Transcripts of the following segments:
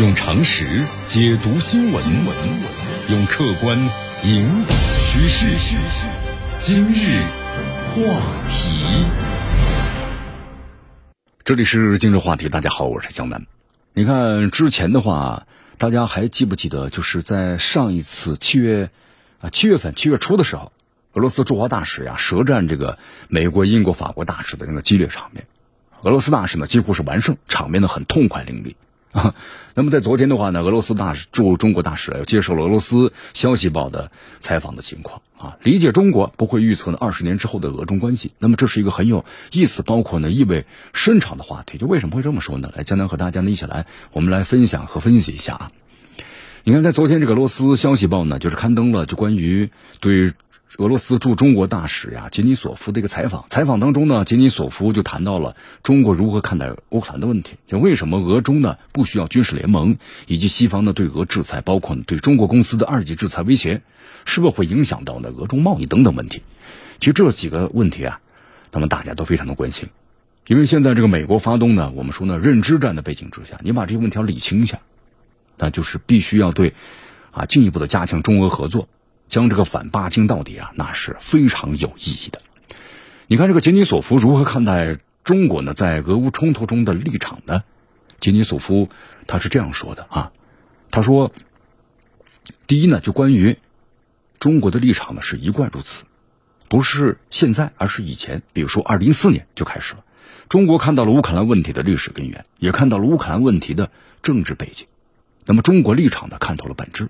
用常识解读新闻，用客观引导趋势。今日话题，这里是今日话题。大家好，我是江南。你看之前的话，大家还记不记得？就是在上一次七月啊七月份七月初的时候，俄罗斯驻华大使呀舌战这个美国、英国、法国大使的那个激烈场面。俄罗斯大使呢几乎是完胜，场面呢很痛快淋漓啊。那么在昨天的话呢，俄罗斯大使驻中国大使接受了俄罗斯消息报的采访的情况啊，理解中国不会预测呢二十年之后的俄中关系。那么这是一个很有意思，包括呢意味深长的话题。就为什么会这么说呢？来，江南和大家呢一起来，我们来分享和分析一下啊。你看，在昨天这个俄罗斯消息报呢，就是刊登了就关于对。俄罗斯驻中国大使呀，杰尼索夫的一个采访。采访当中呢，杰尼索夫就谈到了中国如何看待乌克兰的问题，就为什么俄中呢不需要军事联盟，以及西方呢对俄制裁，包括对中国公司的二级制裁威胁，是不是会影响到呢俄中贸易等等问题？其实这几个问题啊，那么大家都非常的关心，因为现在这个美国发动呢，我们说呢认知战的背景之下，你把这些问题要理清一下，那就是必须要对啊进一步的加强中俄合作。将这个反巴金到底啊，那是非常有意义的。你看这个杰尼索夫如何看待中国呢？在俄乌冲突中的立场呢？杰尼索夫他是这样说的啊，他说：第一呢，就关于中国的立场呢，是一贯如此，不是现在，而是以前。比如说，二零一四年就开始了，中国看到了乌克兰问题的历史根源，也看到了乌克兰问题的政治背景。那么，中国立场呢，看透了本质。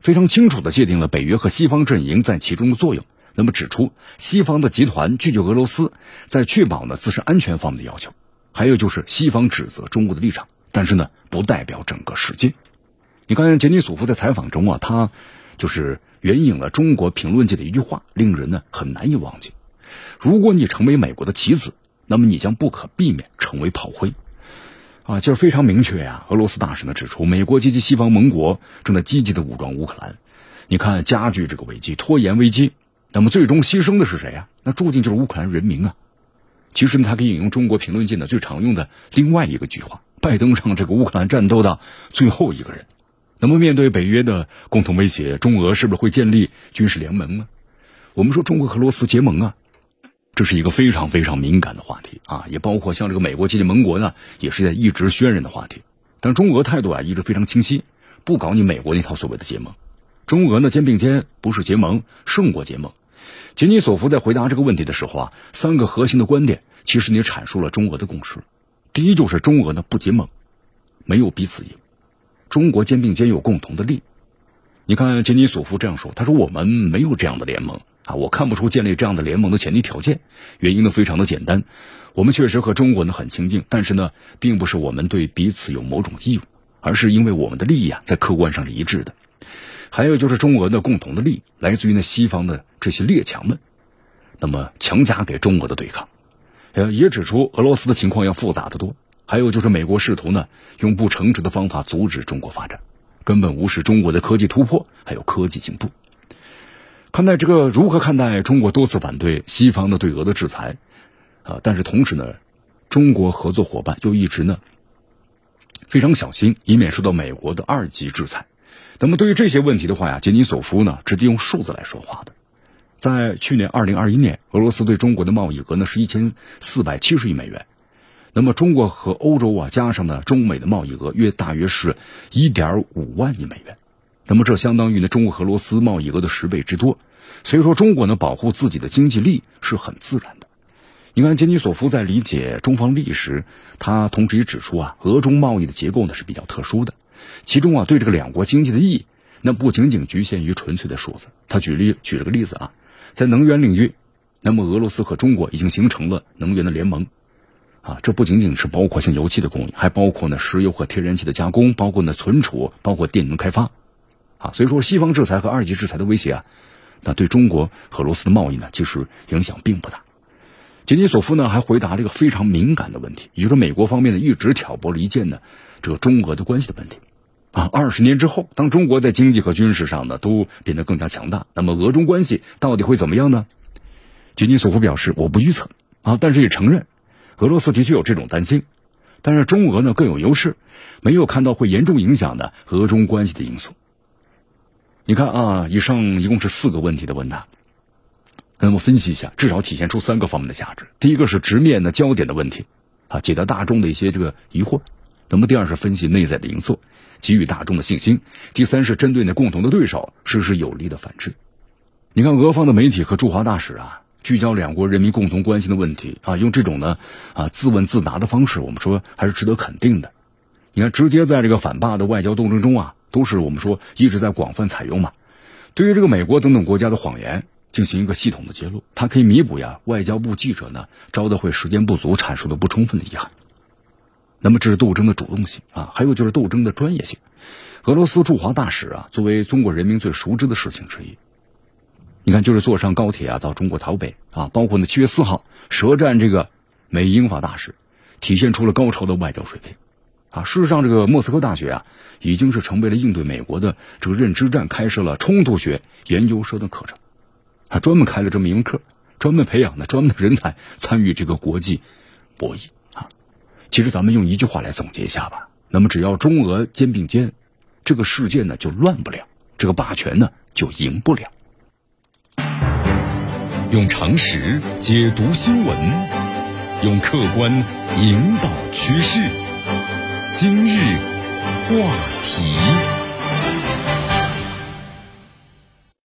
非常清楚地界定了北约和西方阵营在其中的作用。那么指出，西方的集团拒绝俄罗斯在确保呢自身安全方面的要求。还有就是西方指责中国的立场，但是呢不代表整个世界。你看杰尼索夫在采访中啊，他就是援引了中国评论界的一句话，令人呢很难以忘记：如果你成为美国的棋子，那么你将不可避免成为炮灰。啊，就是非常明确呀。俄罗斯大使呢指出，美国及其西方盟国正在积极的武装乌克兰，你看加剧这个危机，拖延危机，那么最终牺牲的是谁呀？那注定就是乌克兰人民啊。其实呢，他可以引用中国评论界呢最常用的另外一个句话：拜登上这个乌克兰战斗的最后一个人。那么面对北约的共同威胁，中俄是不是会建立军事联盟呢？我们说中国和俄罗斯结盟啊。这是一个非常非常敏感的话题啊，也包括像这个美国及其盟国呢，也是在一直渲染的话题。但中俄态度啊一直非常清晰，不搞你美国那套所谓的结盟。中俄呢肩并肩，不是结盟胜过结盟。杰尼索夫在回答这个问题的时候啊，三个核心的观点其实你阐述了中俄的共识。第一就是中俄呢不结盟，没有彼此赢。中国肩并肩有共同的利。你看杰尼索夫这样说，他说我们没有这样的联盟。啊，我看不出建立这样的联盟的前提条件，原因呢非常的简单，我们确实和中国呢很亲近，但是呢，并不是我们对彼此有某种义务，而是因为我们的利益啊在客观上是一致的。还有就是中俄的共同的利益来自于呢西方的这些列强们，那么强加给中俄的对抗，呃，也指出俄罗斯的情况要复杂的多。还有就是美国试图呢用不诚实的方法阻止中国发展，根本无视中国的科技突破还有科技进步。看待这个如何看待中国多次反对西方的对俄的制裁，啊，但是同时呢，中国合作伙伴又一直呢非常小心，以免受到美国的二级制裁。那么对于这些问题的话呀，杰尼索夫呢直接用数字来说话的。在去年二零二一年，俄罗斯对中国的贸易额呢是一千四百七十亿美元，那么中国和欧洲啊加上呢中美的贸易额约大约是一点五万亿美元，那么这相当于呢中国和俄罗斯贸易额的十倍之多。所以说，中国呢保护自己的经济利益是很自然的。你看，杰尼索夫在理解中方利益时，他同时也指出啊，俄中贸易的结构呢是比较特殊的，其中啊对这个两国经济的意义，那不仅仅局限于纯粹的数字。他举例举了个例子啊，在能源领域，那么俄罗斯和中国已经形成了能源的联盟，啊，这不仅仅是包括像油气的供应，还包括呢石油和天然气的加工，包括呢存储，包括电能开发，啊，所以说西方制裁和二级制裁的威胁啊。那对中国和俄罗斯的贸易呢，其实影响并不大。杰尼索夫呢还回答了一个非常敏感的问题，也就是美国方面呢一直挑拨离间呢这个中俄的关系的问题。啊，二十年之后，当中国在经济和军事上呢都变得更加强大，那么俄中关系到底会怎么样呢？杰尼索夫表示，我不预测啊，但是也承认俄罗斯的确有这种担心。但是中俄呢更有优势，没有看到会严重影响的俄中关系的因素。你看啊，以上一共是四个问题的问答，那么分析一下，至少体现出三个方面的价值。第一个是直面的焦点的问题，啊，解答大众的一些这个疑惑；那么第二是分析内在的因素，给予大众的信心；第三是针对那共同的对手实施有力的反制。你看，俄方的媒体和驻华大使啊，聚焦两国人民共同关心的问题啊，用这种呢啊自问自答的方式，我们说还是值得肯定的。你看，直接在这个反霸的外交斗争中啊，都是我们说一直在广泛采用嘛。对于这个美国等等国家的谎言进行一个系统的揭露，它可以弥补呀外交部记者呢招的会时间不足、阐述的不充分的遗憾。那么这是斗争的主动性啊，还有就是斗争的专业性。俄罗斯驻华大使啊，作为中国人民最熟知的事情之一。你看，就是坐上高铁啊，到中国台北啊，包括呢七月四号舌战这个美英法大使，体现出了高超的外交水平啊。事实上，这个莫斯科大学啊，已经是成为了应对美国的这个认知战，开设了冲突学研究生的课程，还专门开了这么一门课，专门培养的专门的人才参与这个国际博弈啊。其实咱们用一句话来总结一下吧，那么只要中俄肩并肩，这个世界呢就乱不了，这个霸权呢就赢不了。用常识解读新闻，用客观引导趋势。今日话题。